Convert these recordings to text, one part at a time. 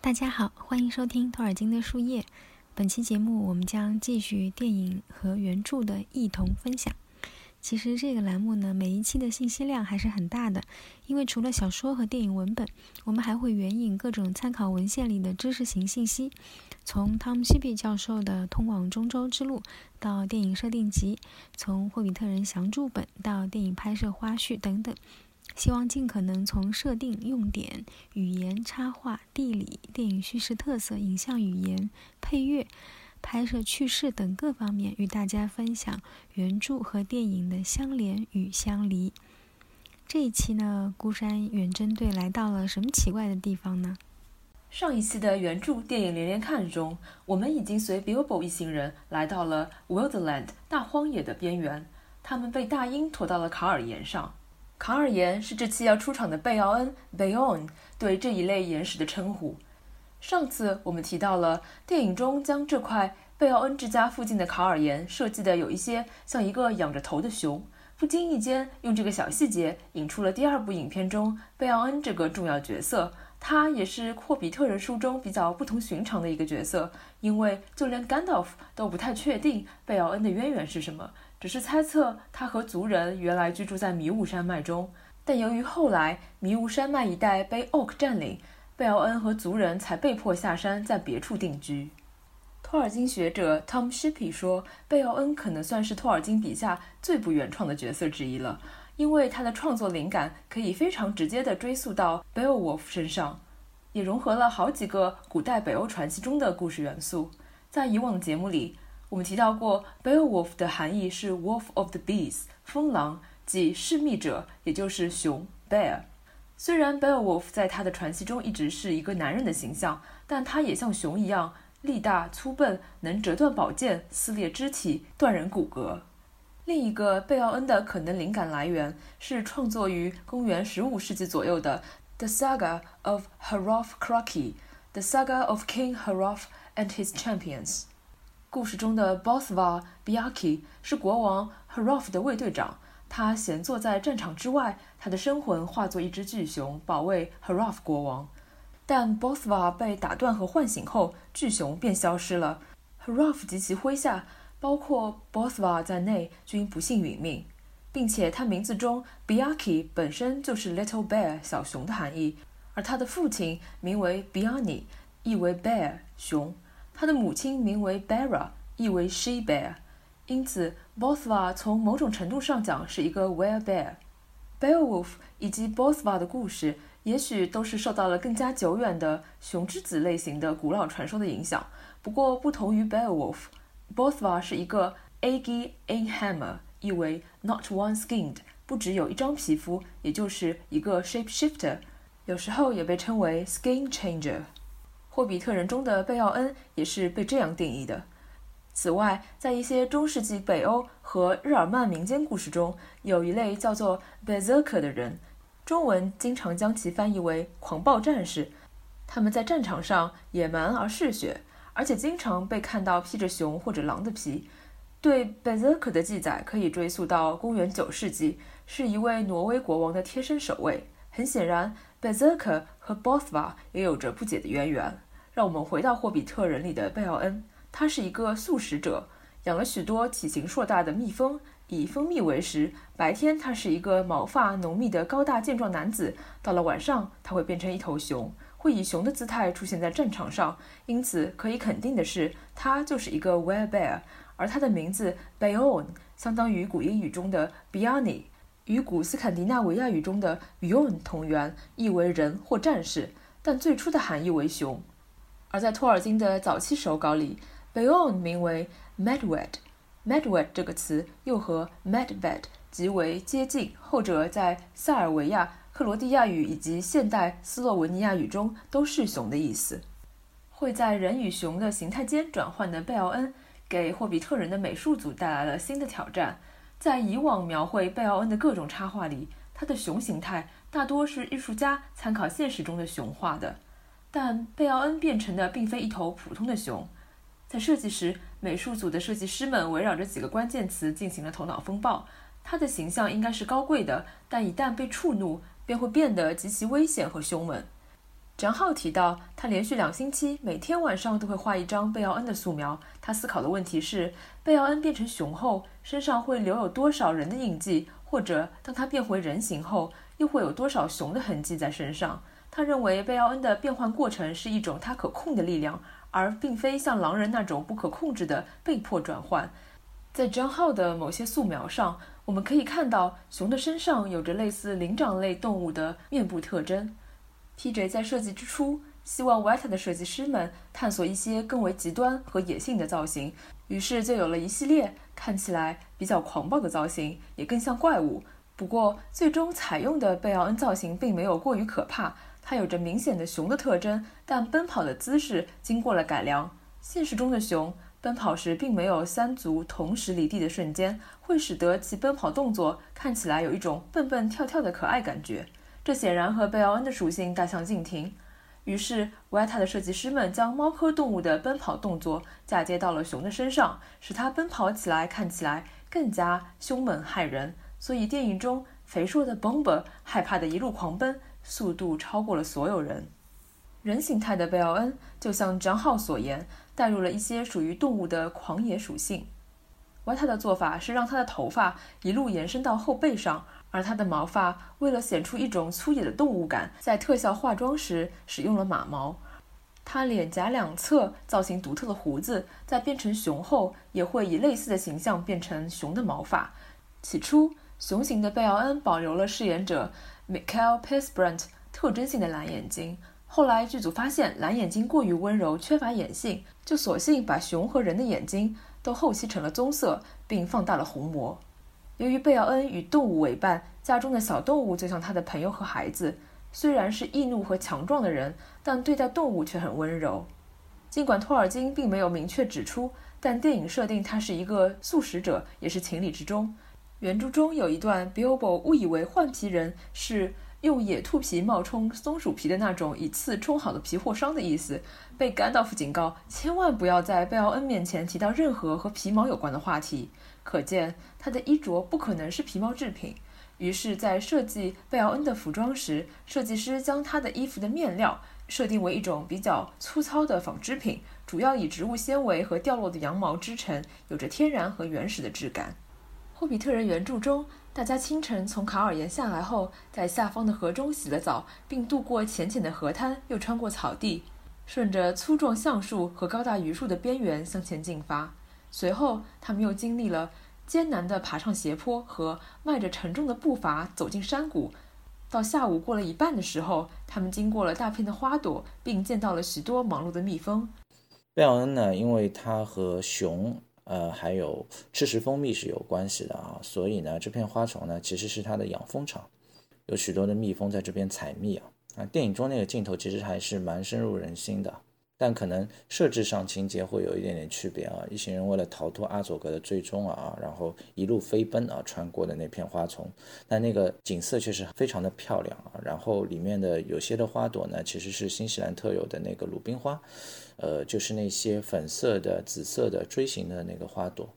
大家好，欢迎收听托尔金的树叶。本期节目我们将继续电影和原著的异同分享。其实这个栏目呢，每一期的信息量还是很大的，因为除了小说和电影文本，我们还会援引各种参考文献里的知识型信息，从汤姆·希比教授的《通往中州之路》到电影设定集，从霍比特人详注本到电影拍摄花絮等等。希望尽可能从设定、用典、语言、插画、地理、电影叙事特色、影像语言、配乐、拍摄趣事等各方面，与大家分享原著和电影的相连与相离。这一期呢，孤山远征队来到了什么奇怪的地方呢？上一期的原著电影连连看中，我们已经随 Billbo 一行人来到了 Wildland 大荒野的边缘，他们被大鹰驮到了卡尔岩上。卡尔岩是这期要出场的贝奥恩 （Bayon） 对这一类岩石的称呼。上次我们提到了电影中将这块贝奥恩之家附近的卡尔岩设计的有一些像一个仰着头的熊，不经意间用这个小细节引出了第二部影片中贝奥恩这个重要角色。他也是霍比特人书中比较不同寻常的一个角色，因为就连甘道夫都不太确定贝奥恩的渊源是什么。只是猜测他和族人原来居住在迷雾山脉中，但由于后来迷雾山脉一带被 Oak 占领，贝奥恩和族人才被迫下山，在别处定居。托尔金学者 Tom Shippey 说，贝奥恩可能算是托尔金笔下最不原创的角色之一了，因为他的创作灵感可以非常直接地追溯到 Beowulf 身上，也融合了好几个古代北欧传奇中的故事元素。在以往的节目里。我们提到过，Beowulf 的含义是 Wolf of the Beasts，疯狼，即嗜密者，也就是熊 Bear。虽然 Beowulf 在他的传奇中一直是一个男人的形象，但他也像熊一样力大粗笨，能折断宝剑、撕裂肢体、断人骨骼。另一个贝奥恩的可能灵感来源是创作于公元15世纪左右的《The Saga of Hrolf Kraki》，The Saga of King Hrolf and His Champions。故事中的 Bosva Biaki 是国王 Hrolf 的卫队长，他闲坐在战场之外，他的生魂化作一只巨熊，保卫 Hrolf 国王。但 Bosva 被打断和唤醒后，巨熊便消失了。Hrolf 及其麾下，包括 Bosva 在内，均不幸殒命，并且他名字中 Biaki 本身就是 Little Bear 小熊的含义，而他的父亲名为 Biani，意为 bear 熊。他的母亲名为 Bera，意为 she bear，因此 Bosva 从某种程度上讲是一个 were bear。Beowulf 以及 Bosva 的故事，也许都是受到了更加久远的熊之子类型的古老传说的影响。不过，不同于 Beowulf，Bosva 是一个 Agi Inhammer，意为 not one skinned，不只有一张皮肤，也就是一个 shapeshifter，有时候也被称为 skin changer。霍比特人中的贝奥恩也是被这样定义的。此外，在一些中世纪北欧和日耳曼民间故事中，有一类叫做 Berserker 的人，中文经常将其翻译为狂暴战士。他们在战场上野蛮而嗜血，而且经常被看到披着熊或者狼的皮。对 Berserker 的记载可以追溯到公元九世纪，是一位挪威国王的贴身守卫。很显然，Berserker 和 Bothva 也有着不解的渊源。让我们回到霍比特人里的贝奥恩，他是一个素食者，养了许多体型硕大的蜜蜂，以蜂蜜为食。白天他是一个毛发浓密的高大健壮男子，到了晚上他会变成一头熊，会以熊的姿态出现在战场上。因此可以肯定的是，他就是一个 were bear。而他的名字 Bayon 相当于古英语中的 Biani，与古斯堪的纳维亚语中的 Bjorn 同源，意为人或战士，但最初的含义为熊。而在托尔金的早期手稿里，Beon 名为 Medwed，Medwed 这个词又和 Medved 极为接近，后者在塞尔维亚、克罗地亚语以及现代斯洛文尼亚语中都是熊的意思。会在人与熊的形态间转换的贝奥恩，给霍比特人的美术组带来了新的挑战。在以往描绘贝奥恩的各种插画里，他的熊形态大多是艺术家参考现实中的熊画的。但贝奥恩变成的并非一头普通的熊，在设计时，美术组的设计师们围绕着几个关键词进行了头脑风暴。他的形象应该是高贵的，但一旦被触怒，便会变得极其危险和凶猛。张浩提到，他连续两星期每天晚上都会画一张贝奥恩的素描。他思考的问题是：贝奥恩变成熊后，身上会留有多少人的印记？或者，当他变回人形后，又会有多少熊的痕迹在身上？他认为贝奥恩的变换过程是一种他可控的力量，而并非像狼人那种不可控制的被迫转换。在张浩的某些素描上，我们可以看到熊的身上有着类似灵长类动物的面部特征。P.J. 在设计之初，希望 White 的设计师们探索一些更为极端和野性的造型，于是就有了一系列看起来比较狂暴的造型，也更像怪物。不过，最终采用的贝奥恩造型并没有过于可怕，它有着明显的熊的特征，但奔跑的姿势经过了改良。现实中的熊奔跑时并没有三足同时离地的瞬间，会使得其奔跑动作看起来有一种蹦蹦跳跳的可爱感觉。这显然和贝奥恩的属性大相径庭。于是，维塔的设计师们将猫科动物的奔跑动作嫁接到了熊的身上，使它奔跑起来看起来更加凶猛骇人。所以，电影中肥硕的 Bomber 害怕的一路狂奔，速度超过了所有人。人形态的贝奥恩就像张浩所言，带入了一些属于动物的狂野属性。维塔的做法是让他的头发一路延伸到后背上。而他的毛发为了显出一种粗野的动物感，在特效化妆时使用了马毛。他脸颊两侧造型独特的胡子，在变成熊后也会以类似的形象变成熊的毛发。起初，雄型的贝奥恩保留了饰演者 Michael p i s b r a n t 特征性的蓝眼睛。后来剧组发现蓝眼睛过于温柔，缺乏眼性，就索性把熊和人的眼睛都后期成了棕色，并放大了虹膜。由于贝奥恩与动物为伴，家中的小动物就像他的朋友和孩子。虽然是易怒和强壮的人，但对待动物却很温柔。尽管托尔金并没有明确指出，但电影设定他是一个素食者也是情理之中。原著中有一段，Bilbo 误以为换皮人是用野兔皮冒充松鼠皮的那种以刺充好的皮货商的意思，被甘道夫警告千万不要在贝奥恩面前提到任何和皮毛有关的话题。可见他的衣着不可能是皮毛制品。于是，在设计贝奥恩的服装时，设计师将他的衣服的面料设定为一种比较粗糙的纺织品，主要以植物纤维和掉落的羊毛织成，有着天然和原始的质感。霍比特人原著中，大家清晨从卡尔岩下来后，在下方的河中洗了澡，并渡过浅浅的河滩，又穿过草地，顺着粗壮橡树和高大榆树的边缘向前进发。随后，他们又经历了艰难地爬上斜坡和迈着沉重的步伐走进山谷。到下午过了一半的时候，他们经过了大片的花朵，并见到了许多忙碌的蜜蜂。贝奥恩呢，因为他和熊，呃，还有吃食蜂蜜是有关系的啊，所以呢，这片花丛呢，其实是它的养蜂场，有许多的蜜蜂在这边采蜜啊。啊，电影中那个镜头其实还是蛮深入人心的。但可能设置上情节会有一点点区别啊！一行人为了逃脱阿佐格的追踪啊，然后一路飞奔啊，穿过的那片花丛，但那个景色却是非常的漂亮啊！然后里面的有些的花朵呢，其实是新西兰特有的那个鲁冰花，呃，就是那些粉色的、紫色的锥形的那个花朵。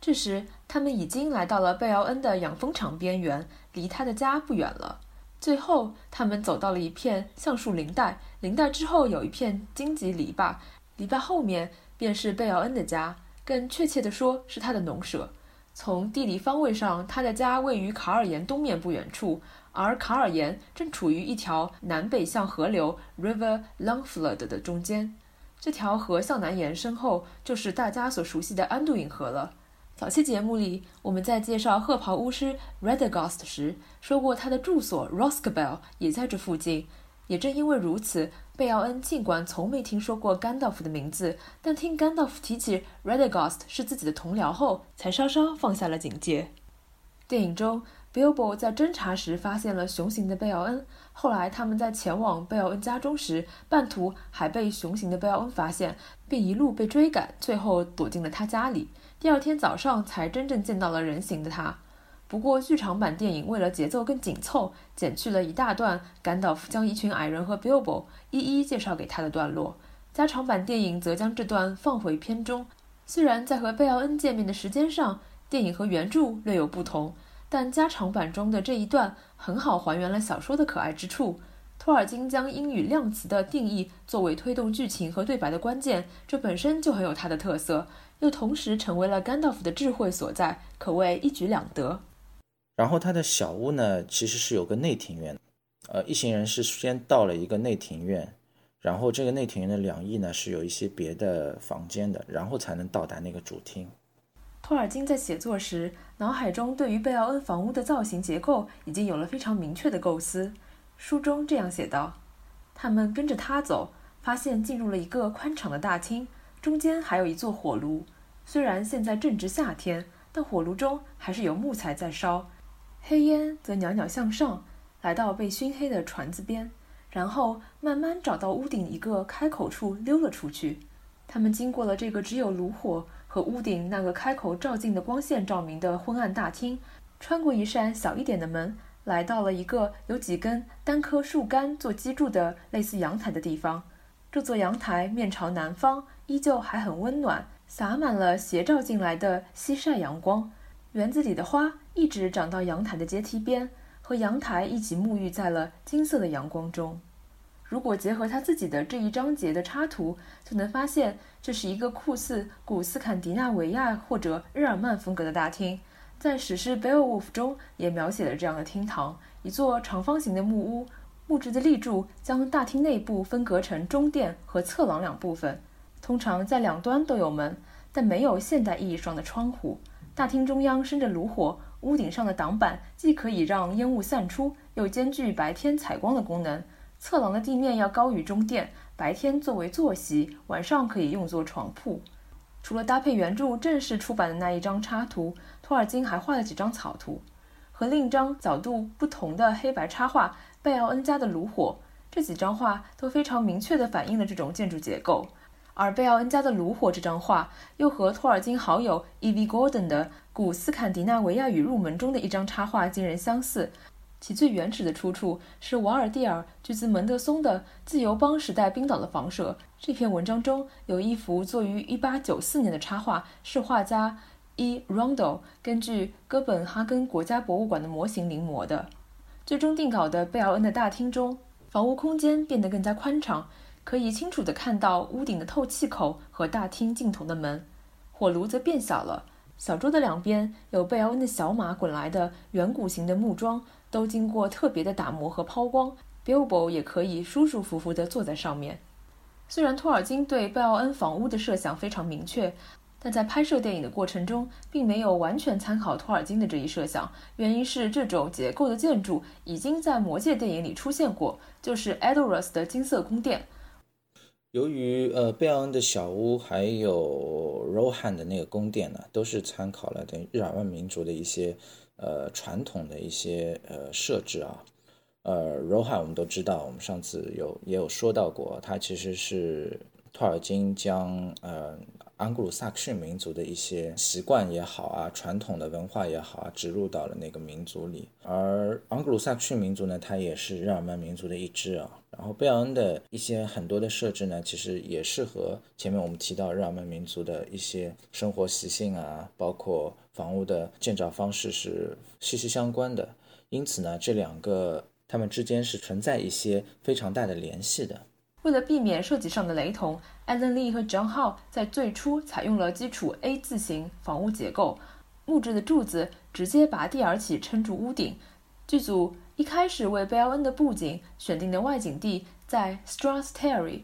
这时，他们已经来到了贝奥恩的养蜂场边缘，离他的家不远了。最后，他们走到了一片橡树林带，林带之后有一片荆棘篱笆，篱笆后面便是贝奥恩的家，更确切地说是他的农舍。从地理方位上，他的家位于卡尔岩东面不远处，而卡尔岩正处于一条南北向河流 River Longflood 的中间。这条河向南延伸后，就是大家所熟悉的安杜因河了。早期节目里，我们在介绍褐袍巫师 Radagast 时说过，他的住所 Roscabel 也在这附近。也正因为如此，贝奥恩尽管从没听说过甘道夫的名字，但听甘道夫提起 Radagast 是自己的同僚后，才稍稍放下了警戒。电影中，Bilbo 在侦查时发现了熊形的贝奥恩。后来，他们在前往贝奥恩家中时，半途还被熊形的贝奥恩发现，并一路被追赶，最后躲进了他家里。第二天早上才真正见到了人形的他。不过，剧场版电影为了节奏更紧凑，剪去了一大段甘道夫将一群矮人和 Bilbo 一一介绍给他的段落。加长版电影则将这段放回片中。虽然在和贝奥恩见面的时间上，电影和原著略有不同，但加长版中的这一段很好还原了小说的可爱之处。托尔金将英语量词的定义作为推动剧情和对白的关键，这本身就很有他的特色，又同时成为了甘道夫的智慧所在，可谓一举两得。然后他的小屋呢，其实是有个内庭院，呃，一行人是先到了一个内庭院，然后这个内庭院的两翼呢是有一些别的房间的，然后才能到达那个主厅。托尔金在写作时，脑海中对于贝奥恩房屋的造型结构已经有了非常明确的构思。书中这样写道：“他们跟着他走，发现进入了一个宽敞的大厅，中间还有一座火炉。虽然现在正值夏天，但火炉中还是有木材在烧。黑烟则袅袅向上，来到被熏黑的船子边，然后慢慢找到屋顶一个开口处溜了出去。他们经过了这个只有炉火和屋顶那个开口照进的光线照明的昏暗大厅，穿过一扇小一点的门。”来到了一个有几根单棵树干做基柱的类似阳台的地方。这座阳台面朝南方，依旧还很温暖，洒满了斜照进来的西晒阳光。园子里的花一直长到阳台的阶梯边，和阳台一起沐浴在了金色的阳光中。如果结合他自己的这一章节的插图，就能发现这是一个酷似古斯坎迪纳维亚或者日耳曼风格的大厅。在史诗《Beowulf》中也描写了这样的厅堂：一座长方形的木屋，木质的立柱将大厅内部分隔成中殿和侧廊两部分。通常在两端都有门，但没有现代意义上的窗户。大厅中央生着炉火，屋顶上的挡板既可以让烟雾散出，又兼具白天采光的功能。侧廊的地面要高于中殿，白天作为坐席，晚上可以用作床铺。除了搭配原著正式出版的那一张插图，托尔金还画了几张草图，和另一张角度不同的黑白插画《贝奥恩家的炉火》。这几张画都非常明确地反映了这种建筑结构。而《贝奥恩家的炉火》这张画又和托尔金好友 E.V. Gordon 的《古斯坎迪纳维亚语入门》中的一张插画惊人相似。其最原始的出处是瓦尔蒂尔·居兹门德松的《自由邦时代冰岛的房舍》。这篇文章中有一幅作于1894年的插画，是画家 E. Rondo 根据哥本哈根国家博物馆的模型临摹的。最终定稿的贝奥恩的大厅中，房屋空间变得更加宽敞，可以清楚地看到屋顶的透气口和大厅尽头的门。火炉则变小了，小桌的两边有贝奥恩的小马滚来的圆鼓形的木桩。都经过特别的打磨和抛光，Bilbo 也可以舒舒服服地坐在上面。虽然托尔金对贝奥恩房屋的设想非常明确，但在拍摄电影的过程中，并没有完全参考托尔金的这一设想。原因是这种结构的建筑已经在《魔戒》电影里出现过，就是 Edoras 的金色宫殿。由于呃贝奥恩的小屋还有 Rohan 的那个宫殿呢，都是参考了等于日耳曼民族的一些。呃，传统的一些呃设置啊，呃，Rohan 我们都知道，我们上次有也有说到过，它其实是托尔金将呃安格鲁萨克逊民族的一些习惯也好啊，传统的文化也好啊，植入到了那个民族里。而安格鲁萨克逊民族呢，它也是日耳曼民族的一支啊。然后贝奥恩的一些很多的设置呢，其实也是和前面我们提到日耳曼民族的一些生活习性啊，包括。房屋的建造方式是息息相关的，因此呢，这两个它们之间是存在一些非常大的联系的。为了避免设计上的雷同，艾伦·利和 John Howe 在最初采用了基础 A 字形房屋结构，木质的柱子直接拔地而起撑住屋顶。剧组一开始为贝奥恩的布景选定的外景地在 Strath Terry，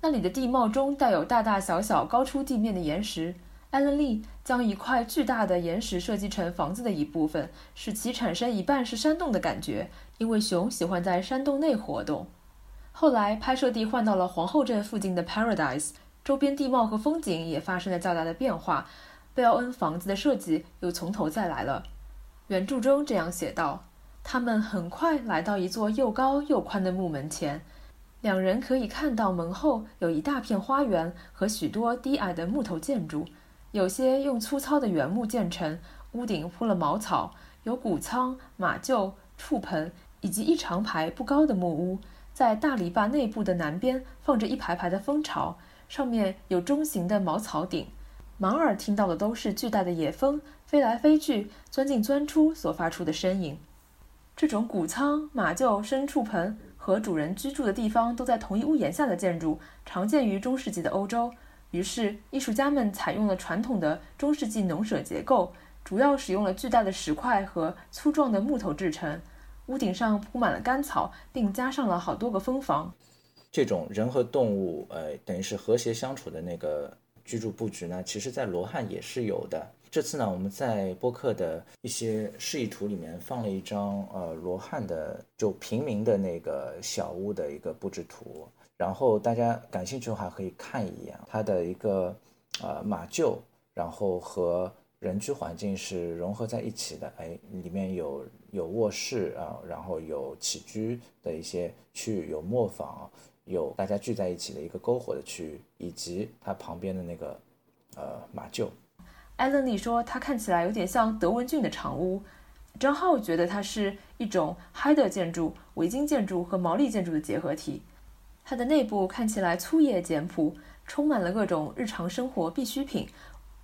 那里的地貌中带有大大小小高出地面的岩石。艾伦·利将一块巨大的岩石设计成房子的一部分，使其产生一半是山洞的感觉，因为熊喜欢在山洞内活动。后来，拍摄地换到了皇后镇附近的 Paradise，周边地貌和风景也发生了较大的变化。贝奥恩房子的设计又从头再来了。原著中这样写道：他们很快来到一座又高又宽的木门前，两人可以看到门后有一大片花园和许多低矮的木头建筑。有些用粗糙的原木建成，屋顶铺了茅草，有谷仓、马厩、畜棚，以及一长排不高的木屋。在大篱笆内部的南边放着一排排的蜂巢，上面有中型的茅草顶。盲耳听到的都是巨大的野蜂飞来飞去、钻进钻出所发出的声音。这种谷仓、马厩、牲畜棚和主人居住的地方都在同一屋檐下的建筑，常见于中世纪的欧洲。于是，艺术家们采用了传统的中世纪农舍结构，主要使用了巨大的石块和粗壮的木头制成。屋顶上铺满了干草，并加上了好多个蜂房。这种人和动物，呃，等于是和谐相处的那个居住布局呢，其实在罗汉也是有的。这次呢，我们在播客的一些示意图里面放了一张，呃，罗汉的就平民的那个小屋的一个布置图，然后大家感兴趣的话可以看一眼，它的一个呃马厩，然后和人居环境是融合在一起的，哎，里面有有卧室啊，然后有起居的一些区域，有磨坊。有大家聚在一起的一个篝火的区域，以及它旁边的那个呃马厩。艾伦丽说，它看起来有点像德文郡的长屋。张浩觉得它是一种海德建筑、维京建筑和毛利建筑的结合体。它的内部看起来粗野简朴，充满了各种日常生活必需品。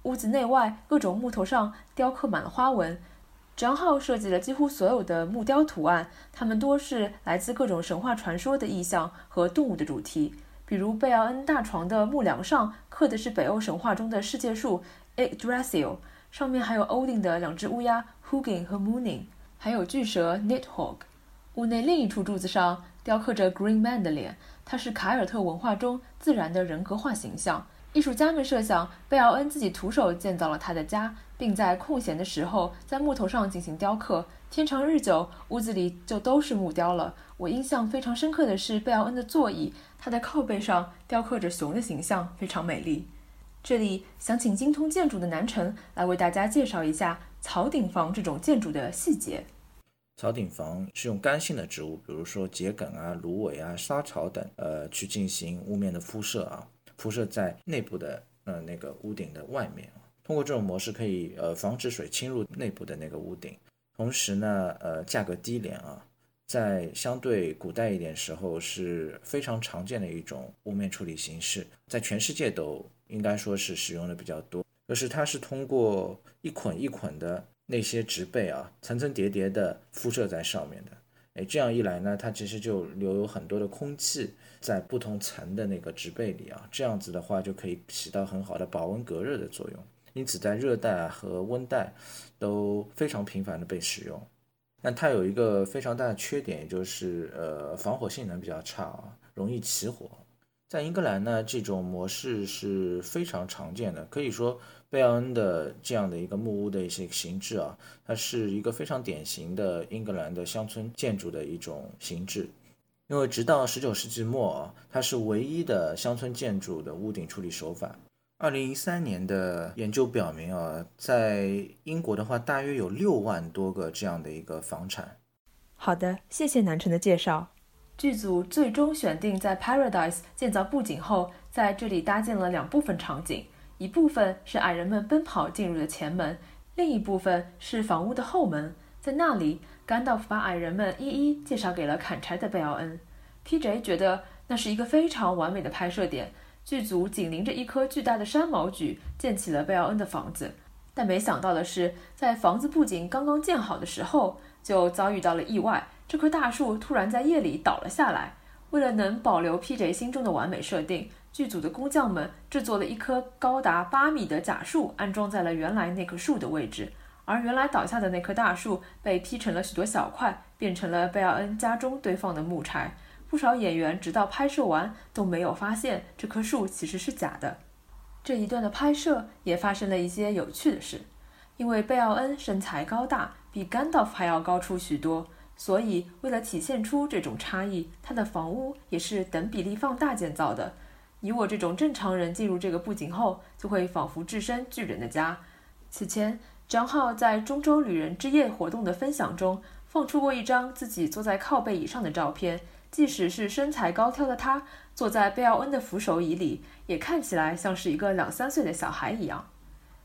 屋子内外各种木头上雕刻满了花纹。张浩设计了几乎所有的木雕图案，它们多是来自各种神话传说的意象和动物的主题。比如贝奥恩大床的木梁上刻的是北欧神话中的世界树 Yggdrasil，上面还有欧丁的两只乌鸦 Hugin 和 Mooning，还有巨蛇 Nidhogg。屋内另一处柱子上雕刻着 Green Man 的脸，他是凯尔特文化中自然的人格化形象。艺术家们设想，贝奥恩自己徒手建造了他的家，并在空闲的时候在木头上进行雕刻。天长日久，屋子里就都是木雕了。我印象非常深刻的是贝奥恩的座椅，它的靠背上雕刻着熊的形象，非常美丽。这里想请精通建筑的南辰来为大家介绍一下草顶房这种建筑的细节。草顶房是用干性的植物，比如说桔梗啊、芦苇啊、沙草等，呃，去进行屋面的铺设啊。铺设在内部的呃那个屋顶的外面通过这种模式可以呃防止水侵入内部的那个屋顶，同时呢呃价格低廉啊，在相对古代一点时候是非常常见的一种屋面处理形式，在全世界都应该说是使用的比较多，就是它是通过一捆一捆的那些植被啊层层叠叠的铺设在上面的。哎，这样一来呢，它其实就留有很多的空气在不同层的那个植被里啊，这样子的话就可以起到很好的保温隔热的作用。因此，在热带和温带都非常频繁的被使用。那它有一个非常大的缺点，也就是呃防火性能比较差啊，容易起火。在英格兰呢，这种模式是非常常见的，可以说。贝奥恩的这样的一个木屋的一些形制啊，它是一个非常典型的英格兰的乡村建筑的一种形制。因为直到十九世纪末啊，它是唯一的乡村建筑的屋顶处理手法。二零一三年的研究表明啊，在英国的话，大约有六万多个这样的一个房产。好的，谢谢南辰的介绍。剧组最终选定在 Paradise 建造布景后，在这里搭建了两部分场景。一部分是矮人们奔跑进入的前门，另一部分是房屋的后门。在那里，甘道夫把矮人们一一介绍给了砍柴的贝奥恩。P.J. 觉得那是一个非常完美的拍摄点。剧组紧邻着一棵巨大的山毛榉建起了贝奥恩的房子，但没想到的是，在房子不仅刚刚建好的时候，就遭遇到了意外。这棵大树突然在夜里倒了下来。为了能保留 P.J. 心中的完美设定。剧组的工匠们制作了一棵高达八米的假树，安装在了原来那棵树的位置。而原来倒下的那棵大树被劈成了许多小块，变成了贝尔恩家中堆放的木柴。不少演员直到拍摄完都没有发现这棵树其实是假的。这一段的拍摄也发生了一些有趣的事，因为贝奥恩身材高大，比甘道夫还要高出许多，所以为了体现出这种差异，他的房屋也是等比例放大建造的。以我这种正常人进入这个布景后，就会仿佛置身巨人的家。此前，张浩在中州旅人之夜活动的分享中放出过一张自己坐在靠背椅上的照片，即使是身材高挑的他，坐在贝奥恩的扶手椅里，也看起来像是一个两三岁的小孩一样。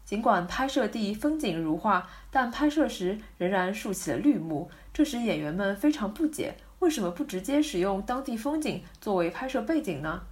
尽管拍摄地风景如画，但拍摄时仍然竖起了绿幕，这使演员们非常不解：为什么不直接使用当地风景作为拍摄背景呢？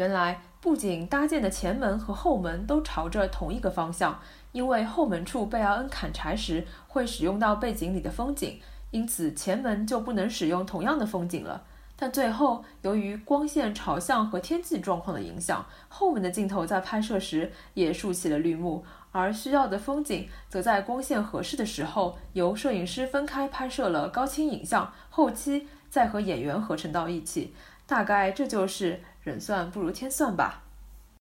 原来不仅搭建的前门和后门都朝着同一个方向，因为后门处贝奥恩砍柴时会使用到背景里的风景，因此前门就不能使用同样的风景了。但最后由于光线朝向和天气状况的影响，后门的镜头在拍摄时也竖起了绿幕，而需要的风景则在光线合适的时候由摄影师分开拍摄了高清影像，后期再和演员合成到一起。大概这就是人算不如天算吧。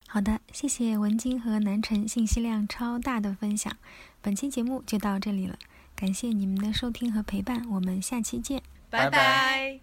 好的，谢谢文晶和南辰信息量超大的分享。本期节目就到这里了，感谢你们的收听和陪伴，我们下期见，拜拜。